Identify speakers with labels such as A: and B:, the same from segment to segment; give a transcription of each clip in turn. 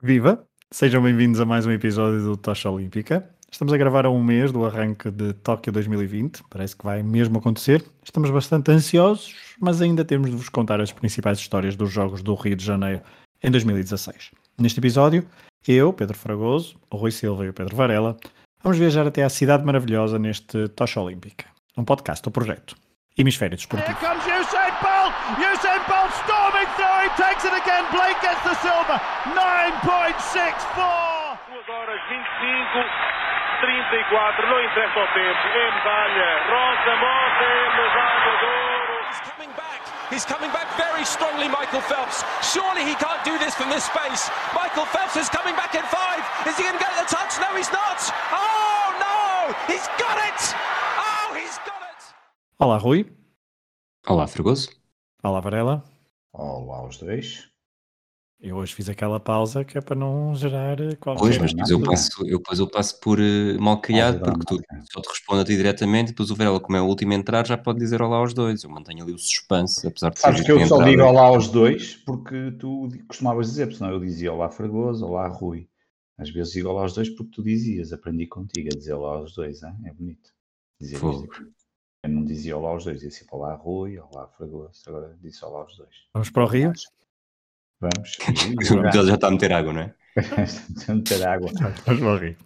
A: Viva! Sejam bem-vindos a mais um episódio do Tocha Olímpica. Estamos a gravar a um mês do arranque de Tóquio 2020, parece que vai mesmo acontecer. Estamos bastante ansiosos, mas ainda temos de vos contar as principais histórias dos Jogos do Rio de Janeiro em 2016. Neste episódio, eu, Pedro Fragoso, o Rui Silva e o Pedro Varela vamos viajar até à cidade maravilhosa neste Tocha Olímpica, um podcast do projeto Hemisfério Desportivo. Usain Bolt Usain Bolt storming through, he takes it again, Blake gets the silver, 9.64! 2 horas 25, 34, não interessa o tempo, é medalha, Rosa Mota é medalha de ouro! He's coming back, he's coming back very strongly, Michael Phelps. Surely he can't do this from this space. Michael Phelps is coming back in five. Is he going to get the touch? No, he's not. Oh, no! He's got it! Olá, Rui.
B: Olá, Fregoso.
A: Olá, Varela.
C: Olá, os dois.
A: Eu hoje fiz aquela pausa que é para não gerar
B: qualquer Pois, mas depois eu passo, eu, depois eu passo por uh, mal criado, porque tu só te respondo a ti diretamente, e depois o Varela, como é o último a entrar, já pode dizer olá aos dois. Eu mantenho ali o suspense, apesar de
C: Sabes que eu só digo olá aos dois porque tu costumavas dizer, senão eu dizia olá Fragoso, olá Rui. Às vezes digo olá aos dois porque tu dizias, aprendi contigo a dizer olá aos dois, hein? é bonito. Dizer eu não dizia olá aos dois, disse olá Rui, olá Fragoso, agora disse olá aos dois.
A: Vamos para o Rio?
C: Vamos.
B: Ele já está a meter água, não é?
C: está a meter água.
A: Vamos para o Rio.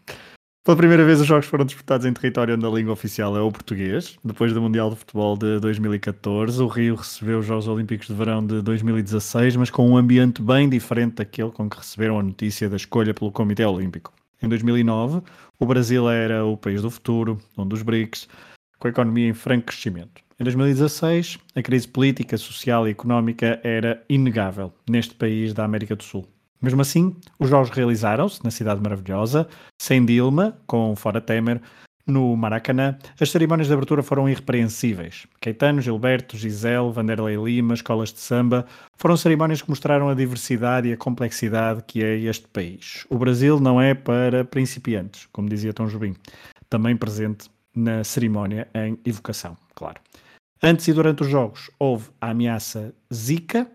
A: Pela primeira vez, os jogos foram disputados em território onde a língua oficial é o português. Depois do Mundial de Futebol de 2014, o Rio recebeu os Jogos Olímpicos de Verão de 2016, mas com um ambiente bem diferente daquele com que receberam a notícia da escolha pelo Comitê Olímpico. Em 2009, o Brasil era o país do futuro, um dos BRICS, com a economia em franco crescimento. Em 2016, a crise política, social e económica era inegável neste país da América do Sul. Mesmo assim, os jogos realizaram-se na cidade maravilhosa, sem Dilma, com fora Temer, no Maracanã. As cerimónias de abertura foram irrepreensíveis. Caetano, Gilberto, Gisele, Vanderlei Lima, escolas de samba, foram cerimónias que mostraram a diversidade e a complexidade que é este país. O Brasil não é para principiantes, como dizia Tom Jobim, também presente na cerimónia em evocação, claro. Antes e durante os jogos houve a ameaça Zika,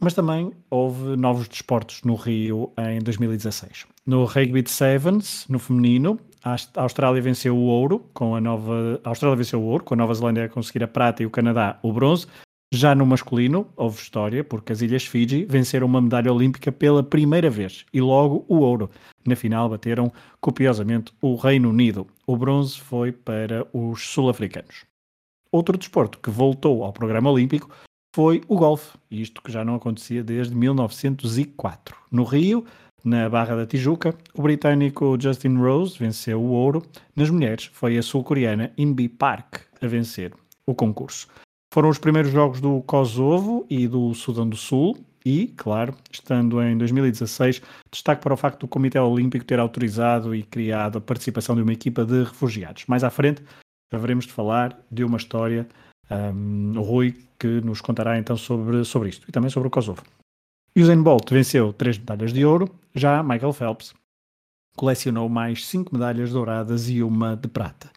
A: mas também houve novos desportos no Rio em 2016. No rugby de sevens, no feminino, a Austrália venceu o ouro com a nova a Austrália venceu o ouro, com a Nova Zelândia a conseguir a prata e o Canadá o bronze. Já no masculino, houve história, porque as Ilhas Fiji venceram uma medalha olímpica pela primeira vez e logo o ouro. Na final bateram copiosamente o Reino Unido. O bronze foi para os sul-africanos. Outro desporto que voltou ao programa olímpico foi o golfe, isto que já não acontecia desde 1904. No Rio, na Barra da Tijuca, o britânico Justin Rose venceu o ouro. Nas mulheres, foi a sul-coreana Inbi Park a vencer o concurso. Foram os primeiros jogos do Kosovo e do Sudão do Sul e, claro, estando em 2016, destaque para o facto do Comitê Olímpico ter autorizado e criado a participação de uma equipa de refugiados. Mais à frente, haveremos de falar de uma história, um, Rui, que nos contará então sobre, sobre isto e também sobre o Kosovo. Usain Bolt venceu três medalhas de ouro, já Michael Phelps colecionou mais cinco medalhas douradas e uma de prata.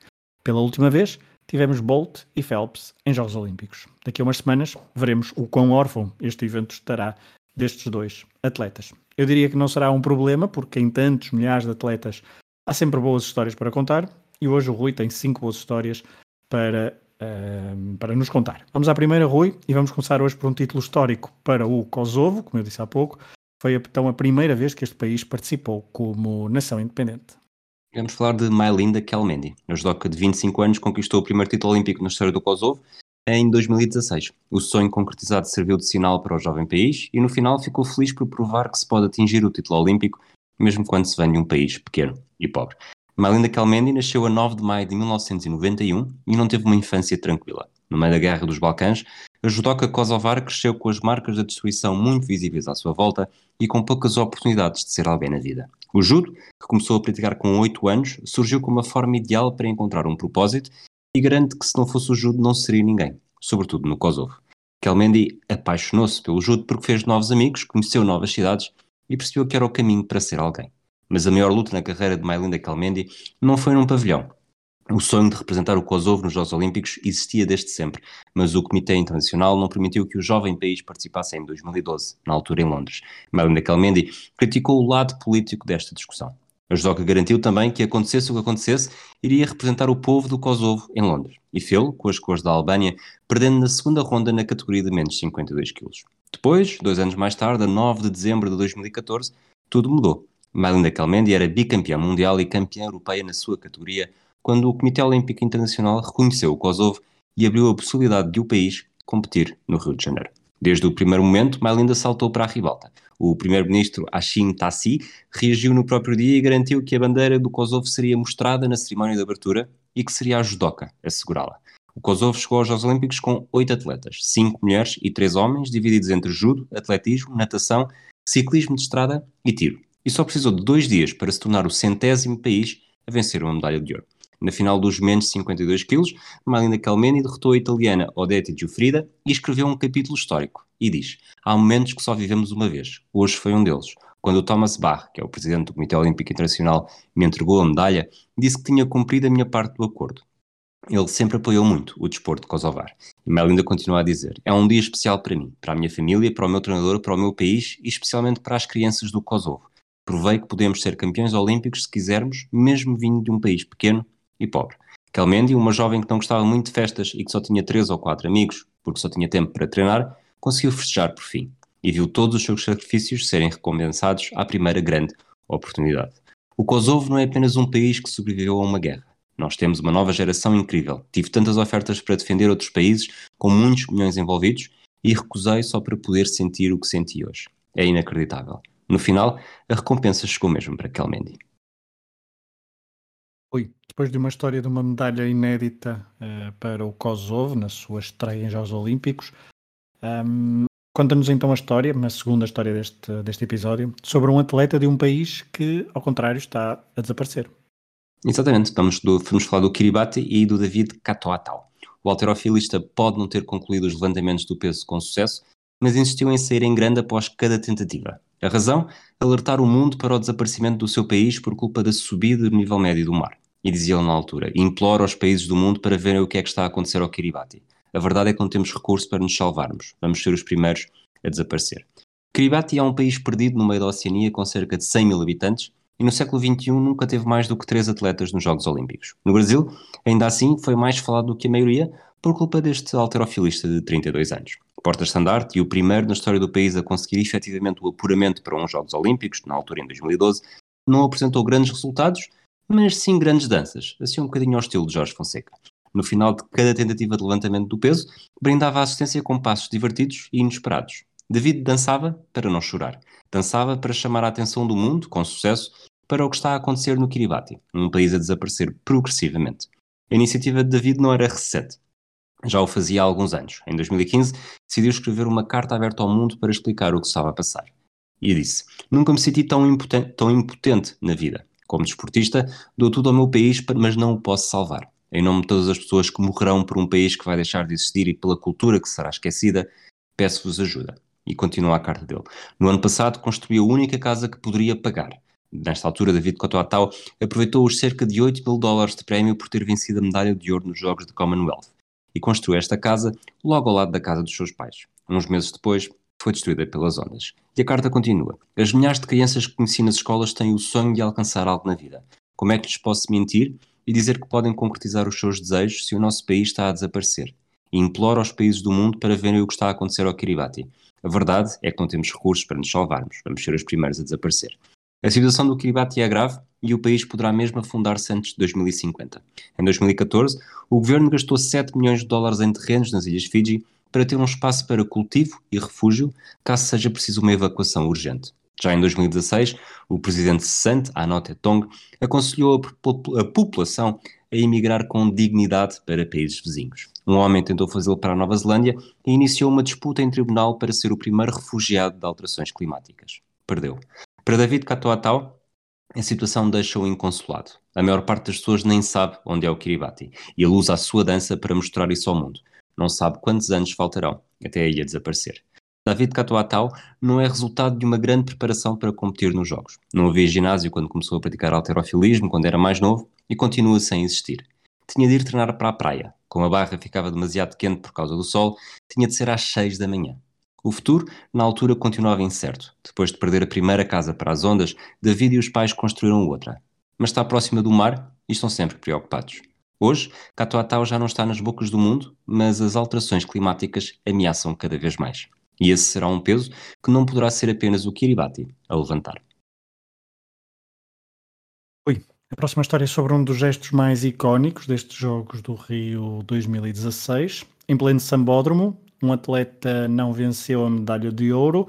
A: Pela última vez, tivemos Bolt e Phelps em Jogos Olímpicos. Daqui a umas semanas veremos o quão órfão este evento estará destes dois atletas. Eu diria que não será um problema, porque em tantos milhares de atletas há sempre boas histórias para contar, e hoje o Rui tem cinco boas histórias para, uh, para nos contar. Vamos à primeira, Rui, e vamos começar hoje por um título histórico para o Kosovo, como eu disse há pouco. Foi então a primeira vez que este país participou como nação independente.
B: Vamos falar de Mylinda Kelmendi. A judoca de 25 anos conquistou o primeiro título olímpico na história do Kosovo em 2016. O sonho concretizado serviu de sinal para o jovem país e no final ficou feliz por provar que se pode atingir o título olímpico mesmo quando se vem de um país pequeno e pobre. Mylinda Kelmendi nasceu a 9 de maio de 1991 e não teve uma infância tranquila. No meio da Guerra dos Balcãs, a judoca kosovar cresceu com as marcas da destruição muito visíveis à sua volta e com poucas oportunidades de ser alguém na vida. O judo, que começou a praticar com 8 anos, surgiu como uma forma ideal para encontrar um propósito e garante que se não fosse o judo não seria ninguém, sobretudo no Kosovo. Kelmendi apaixonou-se pelo judo porque fez novos amigos, conheceu novas cidades e percebeu que era o caminho para ser alguém. Mas a maior luta na carreira de Mylinda Kelmendi não foi num pavilhão. O sonho de representar o Kosovo nos Jogos Olímpicos existia desde sempre, mas o Comitê Internacional não permitiu que o jovem país participasse em 2012, na altura em Londres. Melinda Kelmendi criticou o lado político desta discussão. A judoca garantiu também que acontecesse o que acontecesse, iria representar o povo do Kosovo em Londres, e fê-lo com as cores da Albânia, perdendo na segunda ronda na categoria de menos 52 kg. Depois, dois anos mais tarde, a 9 de dezembro de 2014, tudo mudou. Melinda Kelmendi era bicampeã mundial e campeã europeia na sua categoria, quando o Comitê Olímpico Internacional reconheceu o Kosovo e abriu a possibilidade de o país competir no Rio de Janeiro. Desde o primeiro momento, Melinda saltou para a ribalta. O primeiro-ministro Hashim Tassi reagiu no próprio dia e garantiu que a bandeira do Kosovo seria mostrada na cerimónia de abertura e que seria a judoca a segurá-la. O Kosovo chegou aos Jogos Olímpicos com oito atletas, cinco mulheres e três homens, divididos entre judo, atletismo, natação, ciclismo de estrada e tiro. E só precisou de dois dias para se tornar o centésimo país a vencer uma medalha de ouro. Na final dos menos 52 kg, Malinda Calmeni derrotou a italiana Odete Giuffrida e escreveu um capítulo histórico. E diz: Há momentos que só vivemos uma vez. Hoje foi um deles. Quando o Thomas Bach, que é o presidente do Comitê Olímpico Internacional, me entregou a medalha, disse que tinha cumprido a minha parte do acordo. Ele sempre apoiou muito o desporto kosovar. E Melinda continua a dizer: É um dia especial para mim, para a minha família, para o meu treinador, para o meu país e especialmente para as crianças do Kosovo. Provei que podemos ser campeões olímpicos se quisermos, mesmo vindo de um país pequeno e pobre. Kelmendi, uma jovem que não gostava muito de festas e que só tinha três ou quatro amigos, porque só tinha tempo para treinar, conseguiu festejar por fim e viu todos os seus sacrifícios serem recompensados à primeira grande oportunidade. O Kosovo não é apenas um país que sobreviveu a uma guerra. Nós temos uma nova geração incrível. Tive tantas ofertas para defender outros países, com muitos milhões envolvidos, e recusei só para poder sentir o que senti hoje. É inacreditável. No final, a recompensa chegou mesmo para Kelmendi.
A: Oi, depois de uma história de uma medalha inédita uh, para o Kosovo, na sua estreia em Jogos Olímpicos, um, conta-nos então a história, uma segunda história deste, deste episódio, sobre um atleta de um país que, ao contrário, está a desaparecer.
B: Exatamente, vamos, do, vamos falar do Kiribati e do David Katoatal. O alterofilista pode não ter concluído os levantamentos do peso com sucesso, mas insistiu em sair em grande após cada tentativa. A razão? Alertar o mundo para o desaparecimento do seu país por culpa da subida do nível médio do mar. E dizia ele na altura: imploro aos países do mundo para verem o que é que está a acontecer ao Kiribati. A verdade é que não temos recurso para nos salvarmos. Vamos ser os primeiros a desaparecer. Kiribati é um país perdido no meio da Oceania com cerca de 100 mil habitantes e no século XXI nunca teve mais do que três atletas nos Jogos Olímpicos. No Brasil, ainda assim, foi mais falado do que a maioria por culpa deste alterofilista de 32 anos porta-estandarte e o primeiro na história do país a conseguir efetivamente o apuramento para uns Jogos Olímpicos, na altura em 2012, não apresentou grandes resultados, mas sim grandes danças, assim um bocadinho ao estilo de Jorge Fonseca. No final de cada tentativa de levantamento do peso, brindava assistência com passos divertidos e inesperados. David dançava para não chorar. Dançava para chamar a atenção do mundo, com sucesso, para o que está a acontecer no Kiribati, um país a desaparecer progressivamente. A iniciativa de David não era recente já o fazia há alguns anos. Em 2015, decidiu escrever uma carta aberta ao mundo para explicar o que estava a passar. E disse: Nunca me senti tão impotente, tão impotente na vida. Como desportista, dou tudo ao meu país, mas não o posso salvar. Em nome de todas as pessoas que morrerão por um país que vai deixar de existir e pela cultura que será esquecida, peço-vos ajuda. E continua a carta dele. No ano passado, construiu a única casa que poderia pagar. Nesta altura, David Cotoatau aproveitou os cerca de 8 mil dólares de prémio por ter vencido a medalha de ouro nos Jogos de Commonwealth e construiu esta casa logo ao lado da casa dos seus pais. Uns meses depois, foi destruída pelas ondas. E a carta continua. As milhares de crianças que conheci nas escolas têm o sonho de alcançar algo na vida. Como é que lhes posso mentir e dizer que podem concretizar os seus desejos se o nosso país está a desaparecer? E imploro aos países do mundo para verem o que está a acontecer ao Kiribati. A verdade é que não temos recursos para nos salvarmos. Vamos ser os primeiros a desaparecer. A situação do Kiribati é grave e o país poderá mesmo afundar-se antes de 2050. Em 2014, o governo gastou 7 milhões de dólares em terrenos nas Ilhas Fiji para ter um espaço para cultivo e refúgio, caso seja preciso uma evacuação urgente. Já em 2016, o presidente Sant Anot Tong aconselhou a, população a emigrar com dignidade para países vizinhos. Um homem tentou fazê-lo para a Nova Zelândia e iniciou uma disputa em tribunal para ser o primeiro refugiado de alterações climáticas. Perdeu. Para David Katoatau, a situação deixa-o inconsolado. A maior parte das pessoas nem sabe onde é o Kiribati e ele usa a sua dança para mostrar isso ao mundo. Não sabe quantos anos faltarão até a ilha desaparecer. David Katoatau não é resultado de uma grande preparação para competir nos Jogos. Não havia ginásio quando começou a praticar alterofilismo, quando era mais novo, e continua sem existir. tinha de ir treinar para a praia. Como a barra ficava demasiado quente por causa do sol, tinha de ser às 6 da manhã. O futuro, na altura, continuava incerto. Depois de perder a primeira casa para as ondas, David e os pais construíram outra. Mas está próxima do mar e estão sempre preocupados. Hoje, Catoatau já não está nas bocas do mundo, mas as alterações climáticas ameaçam cada vez mais. E esse será um peso que não poderá ser apenas o Kiribati a levantar.
A: Oi, a próxima história é sobre um dos gestos mais icónicos destes Jogos do Rio 2016. Em pleno sambódromo, um atleta não venceu a medalha de ouro,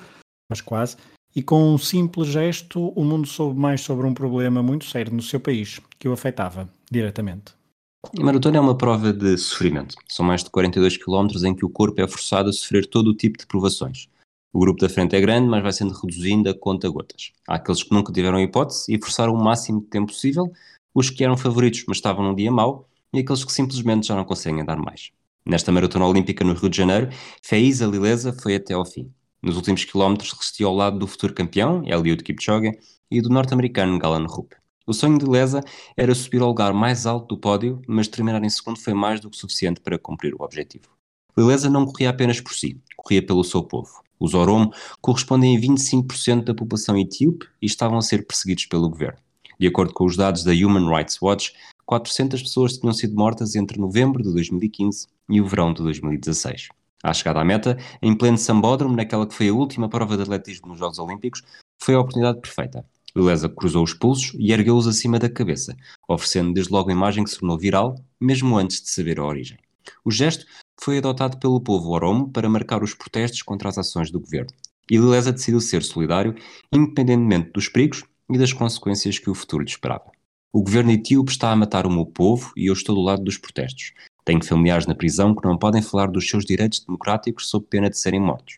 A: mas quase, e com um simples gesto o mundo soube mais sobre um problema muito sério no seu país, que o afetava diretamente.
B: A maratona é uma prova de sofrimento. São mais de 42 km em que o corpo é forçado a sofrer todo o tipo de provações. O grupo da frente é grande, mas vai sendo reduzindo a conta gotas. Há aqueles que nunca tiveram hipótese e forçaram o máximo de tempo possível, os que eram favoritos, mas estavam num dia mau, e aqueles que simplesmente já não conseguem dar mais. Nesta maratona olímpica no Rio de Janeiro, Feiza Lilesa foi até ao fim. Nos últimos quilómetros resistiu ao lado do futuro campeão, Eliud Kipchoge, e do norte-americano Galan Rupp. O sonho de Lesa era subir ao lugar mais alto do pódio, mas terminar em segundo foi mais do que suficiente para cumprir o objetivo. Lesa não corria apenas por si, corria pelo seu povo. Os Oromo correspondem a 25% da população etíope e estavam a ser perseguidos pelo governo. De acordo com os dados da Human Rights Watch, 400 pessoas tinham sido mortas entre novembro de 2015 e o verão de 2016. À chegada à meta, em pleno sambódromo, naquela que foi a última prova de atletismo nos Jogos Olímpicos, foi a oportunidade perfeita. Beleza cruzou os pulsos e ergueu-os acima da cabeça, oferecendo desde logo a imagem que se tornou viral, mesmo antes de saber a origem. O gesto foi adotado pelo povo oromo para marcar os protestos contra as ações do governo. E Lilesa decidiu ser solidário, independentemente dos perigos e das consequências que o futuro lhe esperava. O governo etíope está a matar o meu povo e eu estou do lado dos protestos. Tenho familiares na prisão que não podem falar dos seus direitos democráticos sob pena de serem mortos.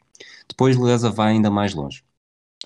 B: Depois Lilesa vai ainda mais longe.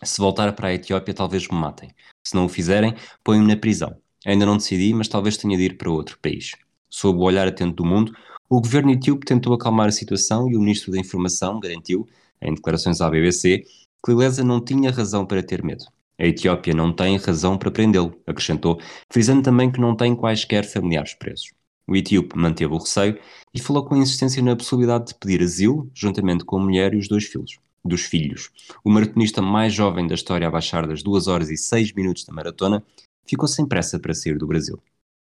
B: Se voltar para a Etiópia, talvez me matem. Se não o fizerem, põem-me na prisão. Ainda não decidi, mas talvez tenha de ir para outro país. Sob o olhar atento do mundo, o governo etíope tentou acalmar a situação e o ministro da Informação garantiu, em declarações à BBC, que Lilesa não tinha razão para ter medo. A Etiópia não tem razão para prendê-lo, acrescentou, frisando também que não tem quaisquer familiares presos. O etíope manteve o receio e falou com insistência na possibilidade de pedir asilo, juntamente com a mulher e os dois filhos dos filhos. O maratonista mais jovem da história a baixar das 2 horas e 6 minutos da maratona ficou sem pressa para sair do Brasil.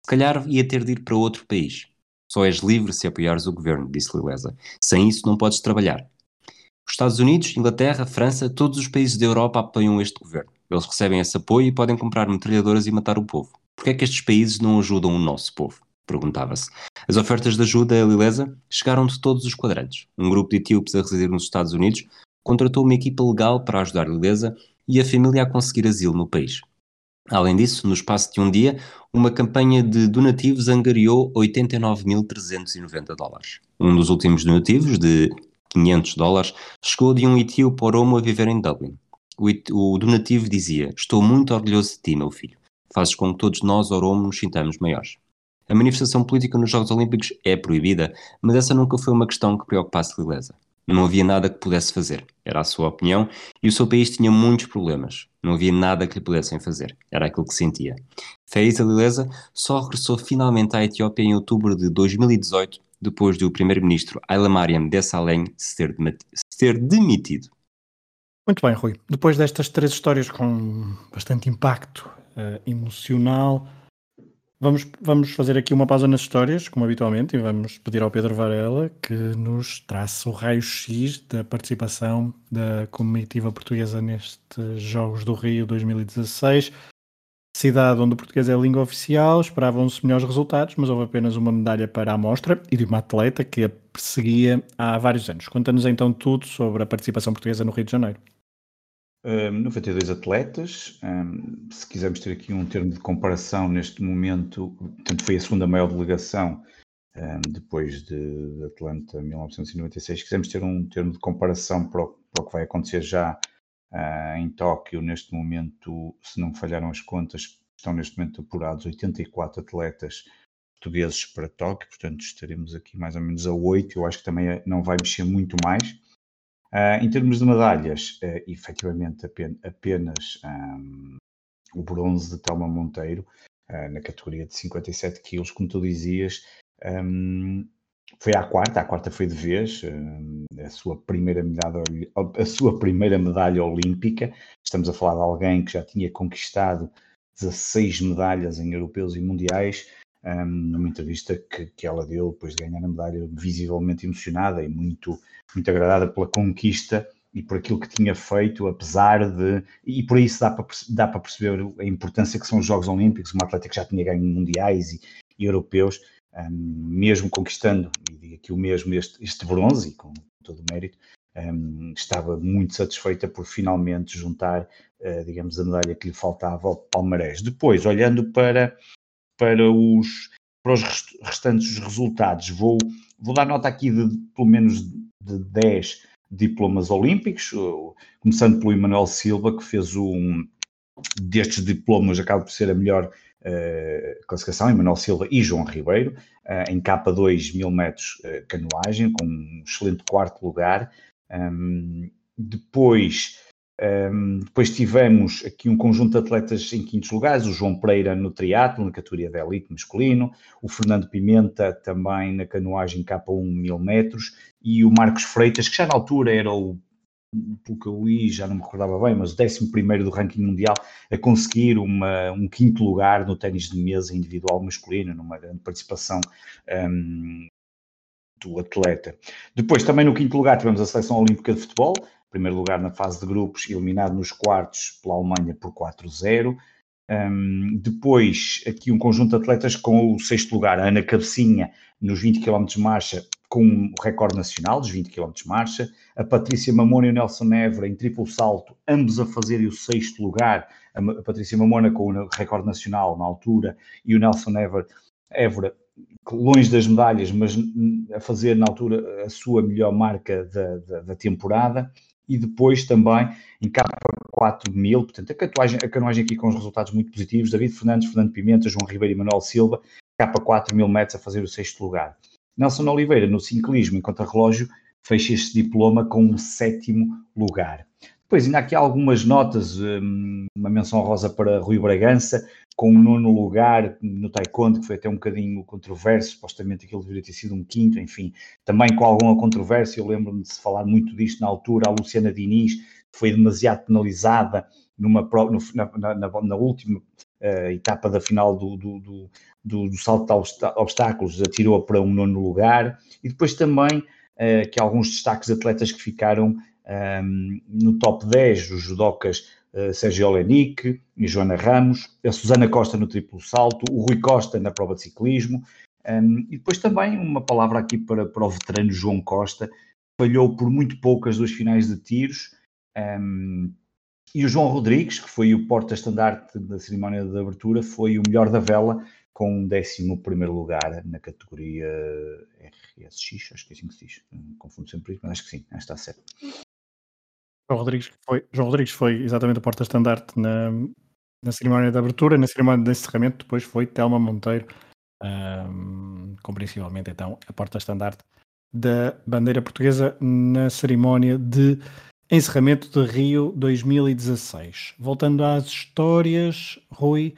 B: Se calhar ia ter de ir para outro país. Só és livre se apoiares o governo, disse Lilesa. Sem isso não podes trabalhar. Os Estados Unidos, Inglaterra, França, todos os países da Europa apoiam este governo. Eles recebem esse apoio e podem comprar metralhadoras e matar o povo. Por que é que estes países não ajudam o nosso povo? Perguntava-se. As ofertas de ajuda a Lilesa chegaram de todos os quadrantes. Um grupo de etíopes a residir nos Estados Unidos contratou uma equipa legal para ajudar Lilesa e a família a conseguir asilo no país. Além disso, no espaço de um dia, uma campanha de donativos angariou 89.390 dólares. Um dos últimos donativos, de 500 dólares, chegou de um etíope oromo a viver em Dublin. O, donativo dizia: Estou muito orgulhoso de ti, meu filho. Fazes com que todos nós, oromo, nos sintamos maiores. A manifestação política nos Jogos Olímpicos é proibida, mas essa nunca foi uma questão que preocupasse Lilesa. Não havia nada que pudesse fazer. Era a sua opinião e o seu país tinha muitos problemas. Não havia nada que lhe pudessem fazer. Era aquilo que sentia. Faiza Lilesa só regressou finalmente à Etiópia em outubro de 2018, depois do primeiro-ministro Haile Mariam Desalegn se ter, se ter demitido.
A: Muito bem, Rui. Depois destas três histórias com bastante impacto uh, emocional, Vamos, vamos fazer aqui uma pausa nas histórias, como habitualmente, e vamos pedir ao Pedro Varela que nos traça o raio-x da participação da comitiva portuguesa nestes Jogos do Rio 2016. Cidade onde o português é a língua oficial, esperavam-se melhores resultados, mas houve apenas uma medalha para a amostra e de uma atleta que a perseguia há vários anos. Conta-nos então tudo sobre a participação portuguesa no Rio de Janeiro.
C: Um, 92 atletas. Um, se quisermos ter aqui um termo de comparação neste momento, portanto, foi a segunda maior delegação um, depois de, Atlanta 1996. Se quisermos ter um termo de comparação para o, para o que vai acontecer já uh, em Tóquio, neste momento, se não falharam as contas, estão neste momento apurados 84 atletas portugueses para Tóquio, portanto estaremos aqui mais ou menos a 8. Eu acho que também não vai mexer muito mais. Uh, em termos de medalhas, uh, efetivamente apenas, apenas um, o bronze de Telma Monteiro. uh, na categoria de 57 quilos, como tu dizias. Um, foi à quarta, a quarta foi de vez, a sua primeira medalha, a sua primeira medalha olímpica. Estamos a falar de alguém que já tinha conquistado 16 medalhas em europeus e mundiais. Um, numa entrevista que, que ela deu depois de ganhar a medalha, visivelmente emocionada e muito, muito agradada pela conquista e por aquilo que tinha feito, apesar de. E por isso dá para, dá para perceber a importância que são os Jogos Olímpicos, uma atleta que já tinha ganho mundiais e, e europeus, um, mesmo conquistando, e digo aqui o mesmo, este, este bronze, com todo o mérito, um, estava muito satisfeita por finalmente juntar, uh, digamos, a medalha que lhe faltava ao palmarés. Depois, olhando para, para, os, para os restantes resultados, vou, vou dar nota aqui de pelo menos de 10 diplomas olímpicos, começando pelo Emanuel Silva, que fez um destes diplomas, acaba por ser a melhor uh, classificação, Emanuel Silva e João Ribeiro, uh, em K2 mil metros uh, canoagem, com um excelente quarto lugar. Um, depois, um, depois tivemos aqui um conjunto de atletas em quintos lugares, o João Pereira no triatlo, na categoria de elite masculino, o Fernando Pimenta também na canoagem K1 mil metros, e o Marcos Freitas, que já na altura era o pelo que eu li, já não me recordava bem, mas o 11 do ranking mundial, a conseguir uma, um quinto lugar no ténis de mesa individual masculino, numa grande participação um, do atleta. Depois, também no quinto lugar, tivemos a Seleção Olímpica de Futebol, primeiro lugar na fase de grupos, eliminado nos quartos pela Alemanha por 4-0. Um, depois, aqui um conjunto de atletas com o sexto lugar, a Ana Cabecinha, nos 20 km de marcha, com o recorde nacional dos 20 km de marcha, a Patrícia Mamona e o Nelson Évora em triplo salto, ambos a fazerem o sexto lugar, a Patrícia Mamona com o recorde nacional na altura e o Nelson Évora, Évora longe das medalhas, mas a fazer na altura a sua melhor marca da, da, da temporada, e depois também em K4 mil, portanto a canoagem, a canoagem aqui com os resultados muito positivos, David Fernandes, Fernando Pimenta, João Ribeiro e Manuel Silva, K4 mil metros a fazer o sexto lugar. Nelson Oliveira, no ciclismo, em relógio fecha este diploma com um sétimo lugar. Depois ainda aqui algumas notas, hum, uma menção rosa para Rui Bragança, com um nono lugar no taekwondo, que foi até um bocadinho controverso, supostamente aquilo deveria ter sido um quinto, enfim, também com alguma controvérsia, eu lembro-me de se falar muito disto na altura, a Luciana Diniz, foi demasiado penalizada numa, na, na, na última uh, etapa da final do, do, do, do, do salto de obstáculos, atirou para um nono lugar, e depois também uh, que alguns destaques de atletas que ficaram um, no top 10, os judocas uh, Sérgio Olenik e Joana Ramos, a Susana Costa no triplo salto, o Rui Costa na prova de ciclismo, um, e depois também uma palavra aqui para, para o veterano João Costa, falhou por muito pouco as duas finais de tiros, um, e o João Rodrigues, que foi o porta-estandarte da cerimónia de abertura, foi o melhor da vela, com um 11 lugar na categoria RSX, acho que é assim que se diz, confundo sempre isso, mas acho que sim, está certo.
A: João Rodrigues foi, João Rodrigues foi exatamente o porta-estandarte na, na cerimónia de abertura, na cerimónia de encerramento, depois foi Telma Monteiro, um, compreensivelmente então a porta-estandarte da bandeira portuguesa na cerimónia de encerramento de Rio 2016. Voltando às histórias, Rui,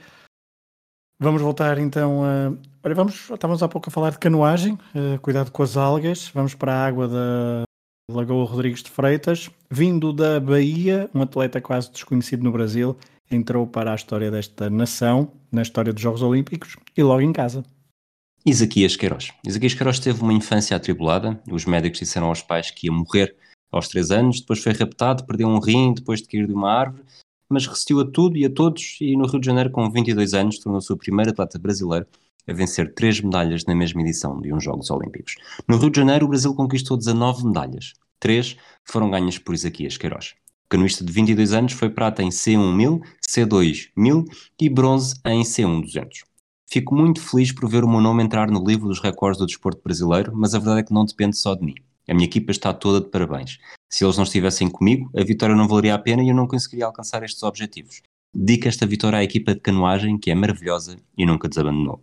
A: vamos voltar então a. Olha, vamos, estávamos há pouco a falar de canoagem, uh, cuidado com as algas, vamos para a água da Lagoa Rodrigues de Freitas. Vindo da Bahia, um atleta quase desconhecido no Brasil, entrou para a história desta nação, na história dos Jogos Olímpicos e logo em casa.
B: Isaquias Queiroz. Isaquias Queiroz teve uma infância atribulada. Os médicos disseram aos pais que ia morrer aos 3 anos, depois foi raptado, perdeu um rim depois de cair de uma árvore, mas resistiu a tudo e a todos e no Rio de Janeiro, com 22 anos, tornou-se o primeiro atleta brasileiro a vencer três medalhas na mesma edição de uns Jogos Olímpicos. No Rio de Janeiro, o Brasil conquistou 19 medalhas. Três foram ganhas por Isaquias Queiroz. O canoista de 22 anos foi prata em C1 1000, C2 1000 e bronze em C1 200. Fico muito feliz por ver o meu nome entrar no livro dos recordes do desporto brasileiro, mas a verdade é que não depende só de mim. A minha equipa está toda de parabéns. Se eles não estivessem comigo, a vitória não valeria a pena e eu não conseguiria alcançar estes objetivos. Dedico esta vitória à equipa de canoagem, que é maravilhosa e nunca desabandonou.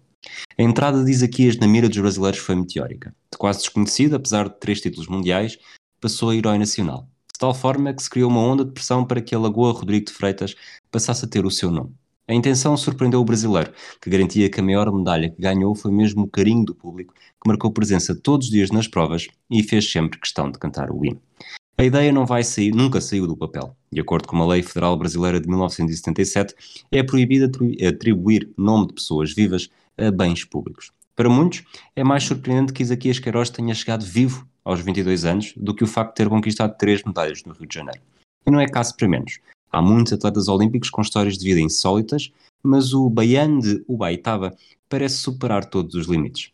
B: A entrada de Isaquias na mira dos brasileiros foi meteórica. De quase desconhecido, apesar de três títulos mundiais, passou a herói nacional. De tal forma que se criou uma onda de pressão para que a Lagoa Rodrigo de Freitas passasse a ter o seu nome. A intenção surpreendeu o brasileiro, que garantia que a maior medalha que ganhou foi mesmo o carinho do público, que marcou presença todos os dias nas provas e fez sempre questão de cantar o hino. A ideia não vai sair, nunca saiu do papel. De acordo com a Lei Federal Brasileira de 1977, é proibido atribuir nome de pessoas vivas a bens públicos. Para muitos, é mais surpreendente que Isaquias Queiroz tenha chegado vivo aos 22 anos do que o facto de ter conquistado três medalhas no Rio de Janeiro. E não é caso para menos. Há muitos atletas olímpicos com histórias de vida insólitas, mas o Baiano de Ubaitaba parece superar todos os limites.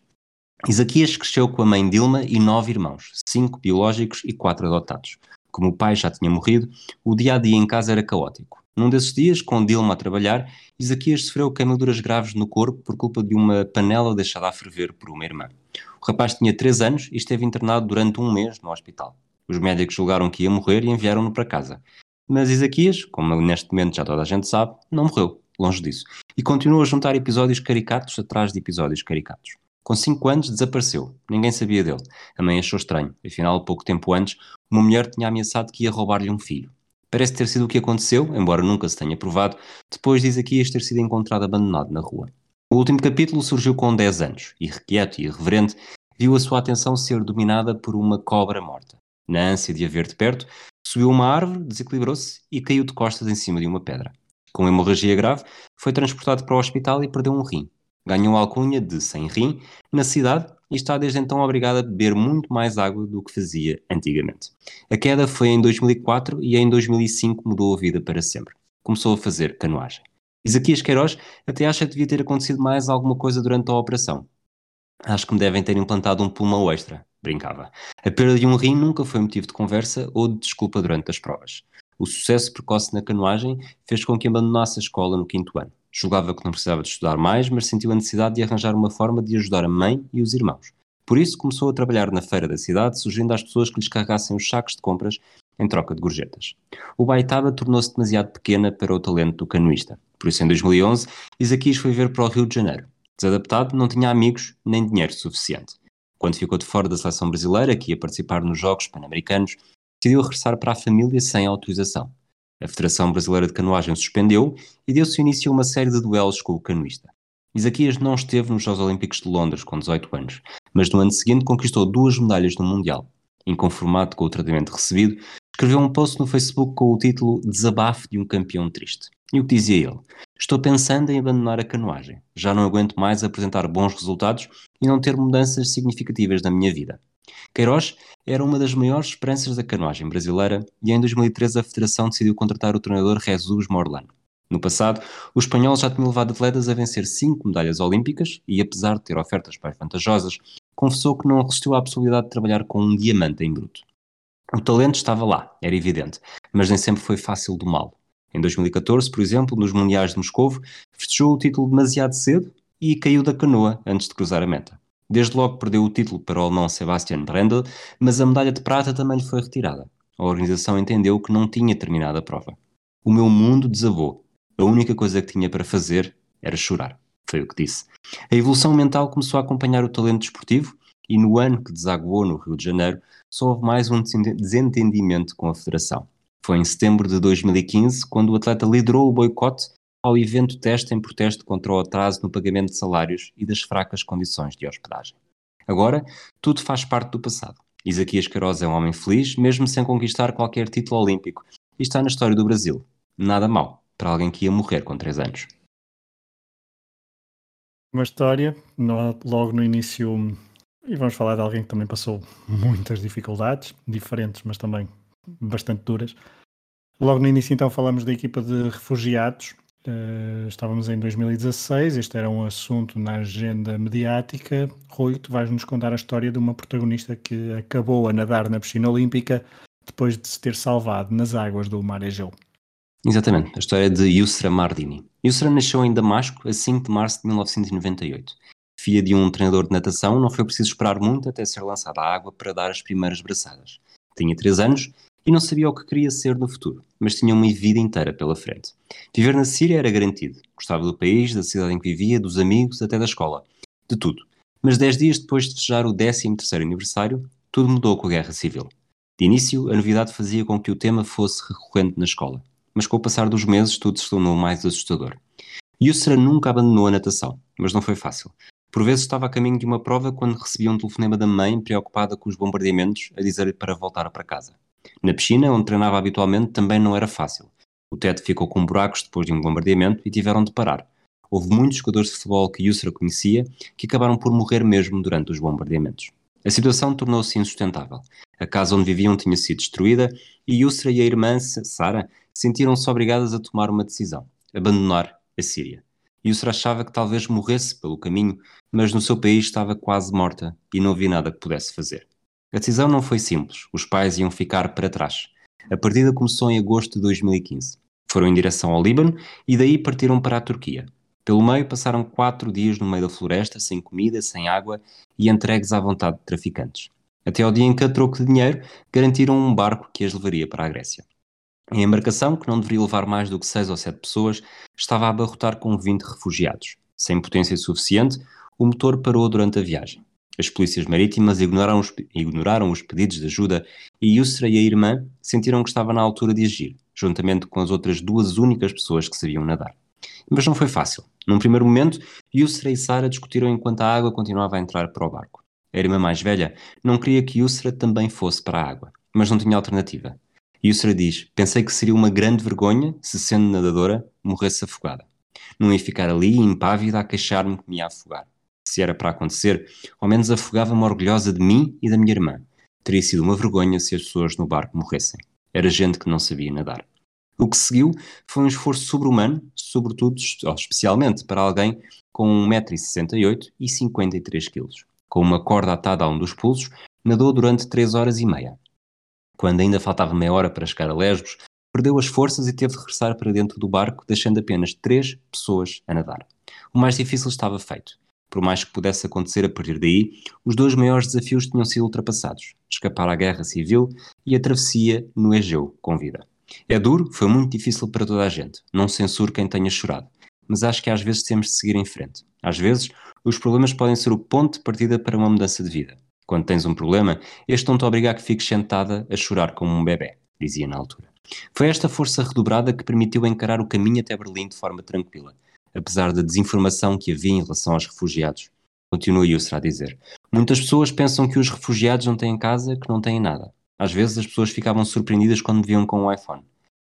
B: Isaquias cresceu com a mãe Dilma e nove irmãos, cinco biológicos e quatro adotados. Como o pai já tinha morrido, o dia a dia em casa era caótico. Num desses dias, com Dilma a trabalhar, Isaquias sofreu queimaduras graves no corpo por culpa de uma panela deixada a ferver por uma irmã. O rapaz tinha 3 anos e esteve internado durante um mês no hospital. Os médicos julgaram que ia morrer e enviaram-no para casa. Mas Isaquias, como neste momento já toda a gente sabe, não morreu, longe disso, e continuou a juntar episódios caricatos atrás de episódios caricatos. Com 5 anos desapareceu, ninguém sabia dele. A mãe achou estranho, afinal, pouco tempo antes, uma mulher tinha ameaçado que ia roubar-lhe um filho. Parece ter sido o que aconteceu, embora nunca se tenha provado, depois diz Isaquias ter sido encontrado abandonado na rua. O último capítulo surgiu com 10 anos, irrequieto e irreverente, viu a sua atenção ser dominada por uma cobra morta. Na ânsia de a ver de perto, Subiu uma árvore, desequilibrou-se e caiu de costas em cima de uma pedra. Com hemorragia grave, foi transportado para o hospital e perdeu um rim. Ganhou a alcunha de sem rim na cidade e está desde então obrigado a beber muito mais água do que fazia antigamente. A queda foi em 2004 e em 2005 mudou a vida para sempre. Começou a fazer canoagem. Isaquias Queiroz até acha que devia ter acontecido mais alguma coisa durante a operação. Acho que me devem ter implantado um pulmão extra brincava. A perda de um rim nunca foi motivo de conversa ou de desculpa durante as provas. O sucesso precoce na canoagem fez com que abandonasse a escola no quinto ano. Julgava que não precisava de estudar mais, mas sentiu a necessidade de arranjar uma forma de ajudar a mãe e os irmãos. Por isso começou a trabalhar na feira da cidade, sugerindo às pessoas que lhes carregassem os sacos de compras em troca de gorjetas. O Baitaba tornou-se demasiado pequena para o talento do canoista. Por isso, em 2011, Isaquias foi ver para o Rio de Janeiro. Desadaptado, não tinha amigos nem dinheiro suficiente. Quando ficou de fora da seleção brasileira, que ia participar nos Jogos Pan-Americanos, decidiu regressar para a família sem autorização. A Federação Brasileira de Canoagem suspendeu e deu-se início a uma série de duelos com o canoista. Isaquias não esteve nos Jogos Olímpicos de Londres com 18 anos, mas no ano seguinte conquistou duas medalhas no Mundial. Inconformado com o tratamento recebido, escreveu um post no Facebook com o título Desabafo de um campeão triste. E o que dizia ele? Estou pensando em abandonar a canoagem. Já não aguento mais apresentar bons resultados e não ter mudanças significativas na minha vida. Queiroz era uma das maiores esperanças da canoagem brasileira e em 2013 a Federação decidiu contratar o treinador Jesus Morlano. No passado, o espanhol já tinha levado atletas a vencer cinco medalhas olímpicas e, apesar de ter ofertas mais vantajosas, confessou que não resistiu à possibilidade de trabalhar com um diamante em bruto. O talento estava lá, era evidente, mas nem sempre foi fácil do mal. Em 2014, por exemplo, nos Mundiais de Moscovo, festejou o título demasiado cedo e caiu da canoa antes de cruzar a meta. Desde logo perdeu o título para o alemão Sebastian Brendel, mas a medalha de prata também lhe foi retirada. A organização entendeu que não tinha terminado a prova. O meu mundo desabou. A única coisa que tinha para fazer era chorar. Foi o que disse. A evolução mental começou a acompanhar o talento desportivo e no ano que desaguou no Rio de Janeiro, só houve mais um desentendimento com a federação. Foi em setembro de 2015 quando o atleta liderou o boicote ao evento teste em protesto contra o atraso no pagamento de salários e das fracas condições de hospedagem. Agora, tudo faz parte do passado. Isaquias Queiroz é um homem feliz, mesmo sem conquistar qualquer título olímpico, e está na história do Brasil. Nada mal para alguém que ia morrer com 3 anos.
A: Uma história, logo no início, e vamos falar de alguém que também passou muitas dificuldades, diferentes, mas também bastante duras. Logo no início, então, falamos da equipa de refugiados. Uh, estávamos em 2016, este era um assunto na agenda mediática. Rui, tu vais nos contar a história de uma protagonista que acabou a nadar na piscina olímpica depois de se ter salvado nas águas do Mar Egeu.
B: Exatamente, a história de Yusra Mardini. Yusra nasceu em Damasco a 5 de março de 1998. Filha de um treinador de natação, não foi preciso esperar muito até ser lançada à água para dar as primeiras braçadas. Tinha 3 anos e não sabia o que queria ser no futuro, mas tinha uma vida inteira pela frente. Viver na Síria era garantido. Gostava do país, da cidade em que vivia, dos amigos, até da escola. De tudo. Mas dez dias depois de festejar o 13º aniversário, tudo mudou com a Guerra Civil. De início, a novidade fazia com que o tema fosse recorrente na escola. Mas com o passar dos meses, tudo se tornou mais assustador. Yusra nunca abandonou a natação, mas não foi fácil. Por vezes estava a caminho de uma prova quando recebia um telefonema da mãe preocupada com os bombardeamentos a dizer-lhe para voltar para casa. Na piscina, onde treinava habitualmente, também não era fácil. O teto ficou com buracos depois de um bombardeamento e tiveram de parar. Houve muitos jogadores de futebol que Yusra conhecia que acabaram por morrer mesmo durante os bombardeamentos. A situação tornou-se insustentável. A casa onde viviam tinha sido destruída e Yusra e a irmã, Sara, sentiram-se obrigadas a tomar uma decisão: abandonar a Síria. Yusra achava que talvez morresse pelo caminho, mas no seu país estava quase morta e não havia nada que pudesse fazer. A decisão não foi simples, os pais iam ficar para trás. A partida começou em agosto de 2015. Foram em direção ao Líbano e daí partiram para a Turquia. Pelo meio passaram quatro dias no meio da floresta, sem comida, sem água e entregues à vontade de traficantes. Até ao dia em que, a troco de dinheiro, garantiram um barco que as levaria para a Grécia. A embarcação, que não deveria levar mais do que seis ou sete pessoas, estava a abarrotar com 20 refugiados. Sem potência suficiente, o motor parou durante a viagem. As polícias marítimas ignoraram os, ignoraram os pedidos de ajuda e Yusra e a irmã sentiram que estava na altura de agir, juntamente com as outras duas únicas pessoas que sabiam nadar. Mas não foi fácil. Num primeiro momento, Yusra e Sara discutiram enquanto a água continuava a entrar para o barco. A irmã mais velha não queria que Yusra também fosse para a água, mas não tinha alternativa. Yusra diz: Pensei que seria uma grande vergonha se, sendo nadadora, morresse afogada. Não ia ficar ali, impávida, a queixar-me que me ia afogar. Se era para acontecer, ao menos afogava-me orgulhosa de mim e da minha irmã. Teria sido uma vergonha se as pessoas no barco morressem. Era gente que não sabia nadar. O que seguiu foi um esforço sobre-humano, sobretudo, especialmente para alguém com 1,68m e 53kg. Com uma corda atada a um dos pulsos, nadou durante 3 horas e meia. Quando ainda faltava meia hora para chegar a Lesbos, perdeu as forças e teve de regressar para dentro do barco, deixando apenas três pessoas a nadar. O mais difícil estava feito. Por mais que pudesse acontecer a partir daí, os dois maiores desafios tinham sido ultrapassados: escapar à guerra civil e a travessia no Egeu com vida. É duro, foi muito difícil para toda a gente. Não censuro quem tenha chorado. Mas acho que às vezes temos de seguir em frente. Às vezes, os problemas podem ser o ponto de partida para uma mudança de vida. Quando tens um problema, este não te obriga a que fiques sentada a chorar como um bebê, dizia na altura. Foi esta força redobrada que permitiu encarar o caminho até Berlim de forma tranquila, apesar da desinformação que havia em relação aos refugiados. Continua Yusra a dizer. Muitas pessoas pensam que os refugiados não têm casa, que não têm nada. Às vezes as pessoas ficavam surpreendidas quando me viam com o iPhone.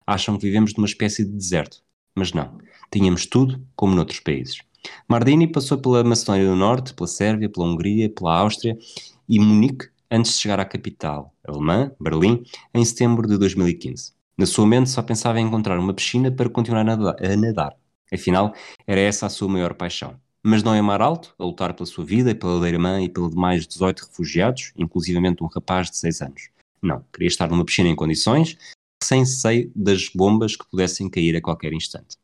B: Acham que vivemos numa espécie de deserto. Mas não. Tínhamos tudo como noutros países. Mardini passou pela Macedónia do Norte, pela Sérvia, pela Hungria, pela Áustria e Munique antes de chegar à capital alemã, Berlim, em setembro de 2015. Na sua mente só pensava em encontrar uma piscina para continuar a nadar. Afinal, era essa a sua maior paixão. Mas não é mar alto, a lutar pela sua vida pela da irmã e pelos demais 18 refugiados, inclusivamente um rapaz de 6 anos. Não, queria estar numa piscina em condições, sem seio das bombas que pudessem cair a qualquer instante.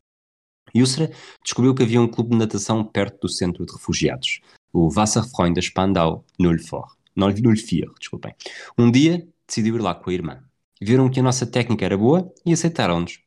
B: Yusra descobriu que havia um clube de natação perto do centro de refugiados, o Wasserfreunde Spandau Nullfort. Nullvier, desculpem. Um dia decidiu ir lá com a irmã. Viram que a nossa técnica era boa e aceitaram-nos.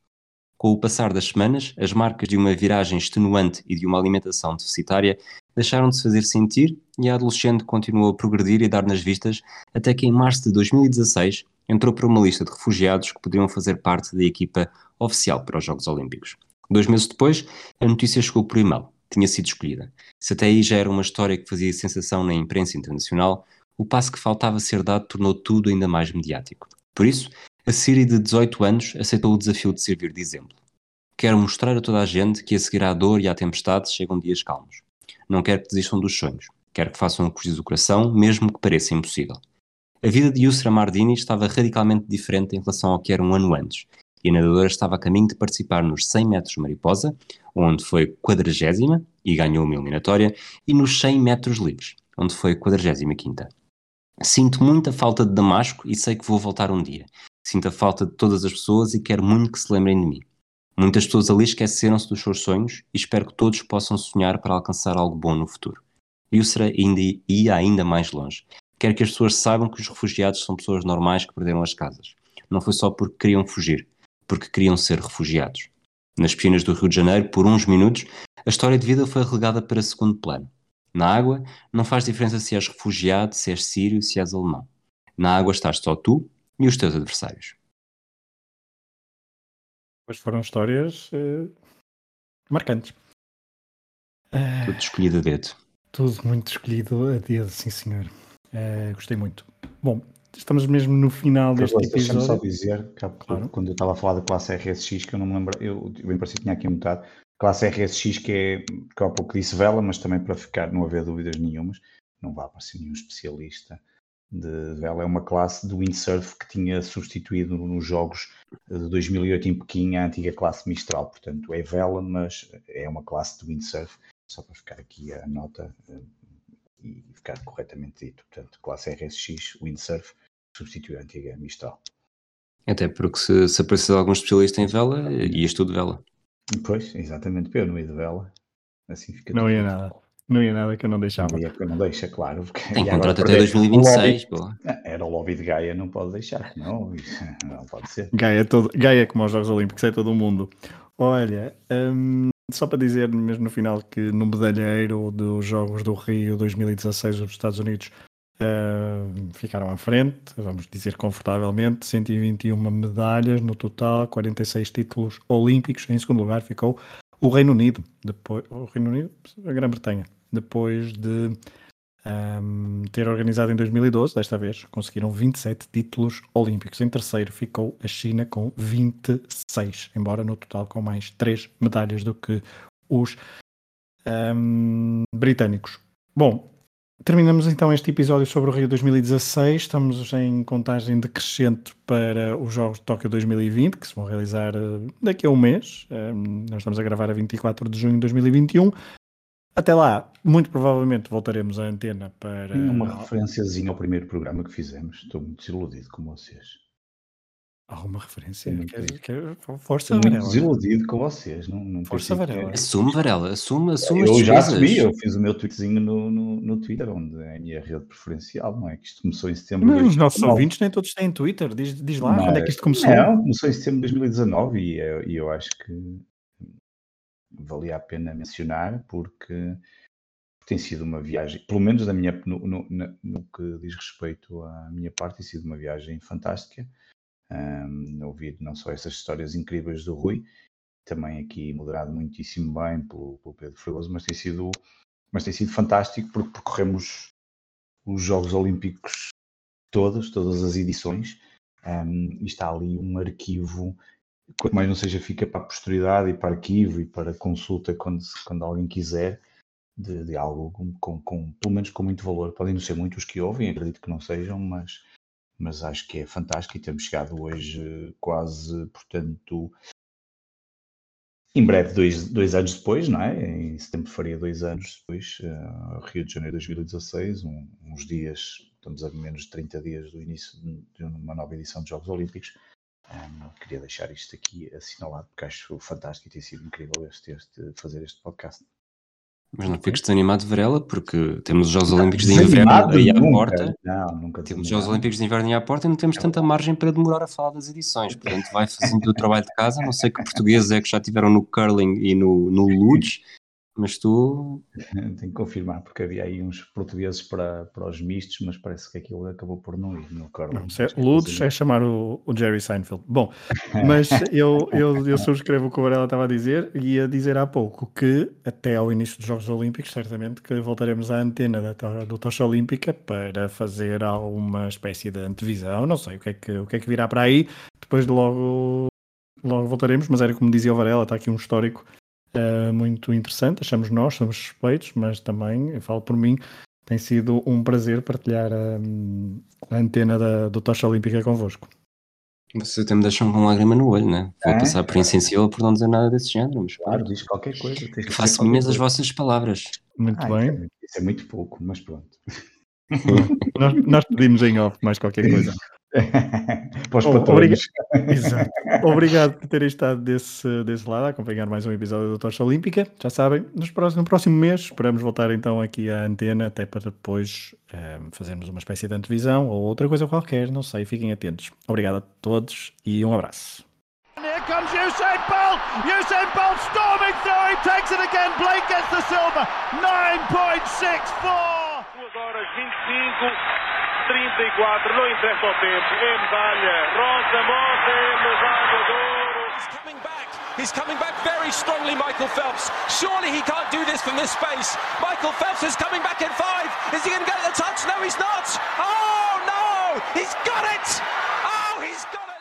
B: Com o passar das semanas, as marcas de uma viragem extenuante e de uma alimentação deficitária deixaram de se fazer sentir e a adolescente continuou a progredir e dar nas vistas até que em março de 2016 entrou para uma lista de refugiados que poderiam fazer parte da equipa oficial para os Jogos Olímpicos. Dois meses depois, a notícia chegou por e-mail. Tinha sido escolhida. Se até aí já era uma história que fazia sensação na imprensa internacional, o passo que faltava ser dado tornou tudo ainda mais mediático. Por isso, a Síria de 18 anos aceitou o desafio de servir de exemplo. Quero mostrar a toda a gente que a seguir à dor e à tempestade chegam dias calmos. Não quero que desistam dos sonhos. Quero que façam o que do coração, mesmo que pareça impossível. A vida de Yusra Mardini estava radicalmente diferente em relação ao que era um ano antes, e a nadadora estava a caminho de participar nos 100 metros mariposa, onde foi quadragésima e ganhou uma eliminatória, e nos 100 metros livres, onde foi quadragésima quinta. Sinto muita falta de Damasco e sei que vou voltar um dia. Sinto a falta de todas as pessoas e quero muito que se lembrem de mim. Muitas pessoas ali esqueceram-se dos seus sonhos e espero que todos possam sonhar para alcançar algo bom no futuro. Yusra ainda ia ainda mais longe. Quero que as pessoas saibam que os refugiados são pessoas normais que perderam as casas. Não foi só porque queriam fugir, porque queriam ser refugiados. Nas piscinas do Rio de Janeiro, por uns minutos, a história de vida foi relegada para segundo plano. Na água, não faz diferença se és refugiado, se és sírio, se és alemão. Na água estás só tu e os teus adversários.
A: Pois foram histórias uh, marcantes.
B: Tudo escolhido a dedo.
A: Tudo muito escolhido a dedo, sim senhor. Uh, gostei muito. Bom, estamos mesmo no final deste episódio. Deixa-me
C: só dizer, que, claro. quando eu estava a falar da classe RSX, que eu não me lembro, eu bem parecia que tinha aqui metade, classe RSX que é, que há pouco disse vela, mas também para ficar, não haver dúvidas nenhumas, não vai aparecer nenhum especialista de vela, é uma classe do windsurf que tinha substituído nos jogos de 2008 em Pequim a antiga classe Mistral, portanto é vela, mas é uma classe de windsurf, só para ficar aqui a nota eh, e ficar corretamente dito, portanto classe RSX windsurf substitui a antiga Mistral.
B: Até porque se, se aparecer algum especialista em vela, ias tudo vela.
C: Pois, exatamente, eu não ia de vela, assim fica
A: Não ia nada. Não ia nada que eu não deixava. Não
C: ia que eu não deixa, claro. Porque,
B: Tem contrato até 2026, pô.
C: Ah, era o lobby de Gaia, não pode deixar, não, não pode ser.
A: Gaia, é todo, Gaia é como os Jogos Olímpicos, é todo o mundo. Olha, hum, só para dizer mesmo no final que no medalheiro dos Jogos do Rio 2016 os Estados Unidos uh, ficaram à frente, vamos dizer confortavelmente, 121 medalhas no total, 46 títulos olímpicos. Em segundo lugar ficou o Reino Unido, depois, o Reino Unido, a Grã-Bretanha, depois de um, ter organizado em 2012, desta vez, conseguiram 27 títulos olímpicos. Em terceiro ficou a China com 26, embora no total com mais 3 medalhas do que os um, britânicos. Bom, Terminamos então este episódio sobre o Rio 2016. Estamos em contagem decrescente para os Jogos de Tóquio 2020, que se vão realizar eh, daqui a um mês. Eh, nós estamos a gravar a 24 de junho de 2021. Até lá, muito provavelmente voltaremos à antena para.
C: Uma referenciazinha ao primeiro programa que fizemos. Estou muito desiludido com vocês.
A: Alguma referência? Quer, quer, força,
C: Estou muito desiludido com vocês. Não, não
A: força, Varela.
B: Assume, Varela. Assume, assume
C: Eu já assumi. Eu fiz o meu tweetzinho no, no, no, Twitter, onde é a minha rede preferencial, não é? Que isto começou em setembro
A: de Os nossos ouvintes nem todos têm Twitter. Diz, diz lá não, quando é que isto começou.
C: Não, começou em setembro de 2019 e eu, e eu acho que valia a pena mencionar porque tem sido uma viagem, pelo menos da minha, no, no, no, que diz respeito à minha parte, tem sido uma viagem fantástica um, ouvir não só essas histórias incríveis do Rui, também aqui moderado muitíssimo bem pelo, pelo Pedro Fregoso, mas tem sido mas tem sido fantástico porque percorremos os Jogos Olímpicos todos, todas as edições, um, e está ali um arquivo, quanto mais não seja, fica para a posteridade e para arquivo e para consulta quando, quando alguém quiser, de, de algo com, com, pelo menos com muito valor. Podem não ser muitos que ouvem, acredito que não sejam, mas mas acho que é fantástico e temos chegado hoje quase, portanto, em breve, dois, dois anos depois, não é? Em setembro faria dois anos depois, uh, Rio de Janeiro de 2016, um, uns dias, estamos a menos de 30 dias do início de uma nova edição de Jogos Olímpicos. Um, queria deixar isto aqui assinalado porque acho fantástico e tem sido incrível este, este, fazer este podcast.
B: Mas não fiques desanimado, Varela, porque temos os Jogos Olímpicos de Inverno aí à nunca. porta.
C: Não, nunca
B: temos os Jogos Olímpicos de Inverno aí à porta e não temos tanta margem para demorar a falar das edições. Portanto, vai fazendo o trabalho de casa. Não sei que portugueses é que já tiveram no curling e no, no luge, mas tu.
C: Tenho que confirmar, porque havia aí uns portugueses para, para os mistos, mas parece que aquilo acabou por não ir no
A: é, Ludes é chamar o, o, Jerry Seinfeld. Bom, mas eu, eu, eu subscrevo o que o Varela estava a dizer e a dizer há pouco que até ao início dos Jogos Olímpicos, certamente que voltaremos à antena da, do Tocha Olímpica para fazer alguma espécie de antevisão. Não sei o que é que, o que, é que virá para aí. Depois de logo, logo voltaremos, mas era como dizia o Varela, está aqui um histórico uh, muito interessante, achamos nós, somos suspeitos, mas também, eu falo por mim, tem sido um prazer partilhar a, a antena da, do Tocha Olímpica convosco.
B: Você até me deixa com lágrima no olho, né? Vou é? passar por insensível por não dizer nada desse género. Mas,
C: claro, diz qualquer coisa.
B: Faço minhas as vossas palavras.
A: Muito ah, bem.
C: Isso é, isso é, muito pouco, mas pronto.
A: nós, nós pedimos em off mais qualquer coisa.
C: Para os oh, obriga...
A: Exato. Obrigado por terem estado desse, desse lado a acompanhar mais um episódio da Tocha Olímpica. Já sabem, nos próximos, no próximo mês esperamos voltar então aqui à antena, até para depois eh, fazermos uma espécie de antevisão ou outra coisa qualquer, não sei, fiquem atentos. Obrigado a todos e um abraço. Here comes Usain Bolt! Usain Bolt storming through, he takes it again, Blake gets the silver, 9.64! 2 horas 25 34, não interessa o tempo, medalha. Rosa Mota é medalha de ouro.
D: He's coming back very strongly, Michael Phelps. Surely he can't do this from this space. Michael Phelps is coming back in five. Is he going to get the touch? No, he's not. Oh, no! He's got it. Oh, he's got it!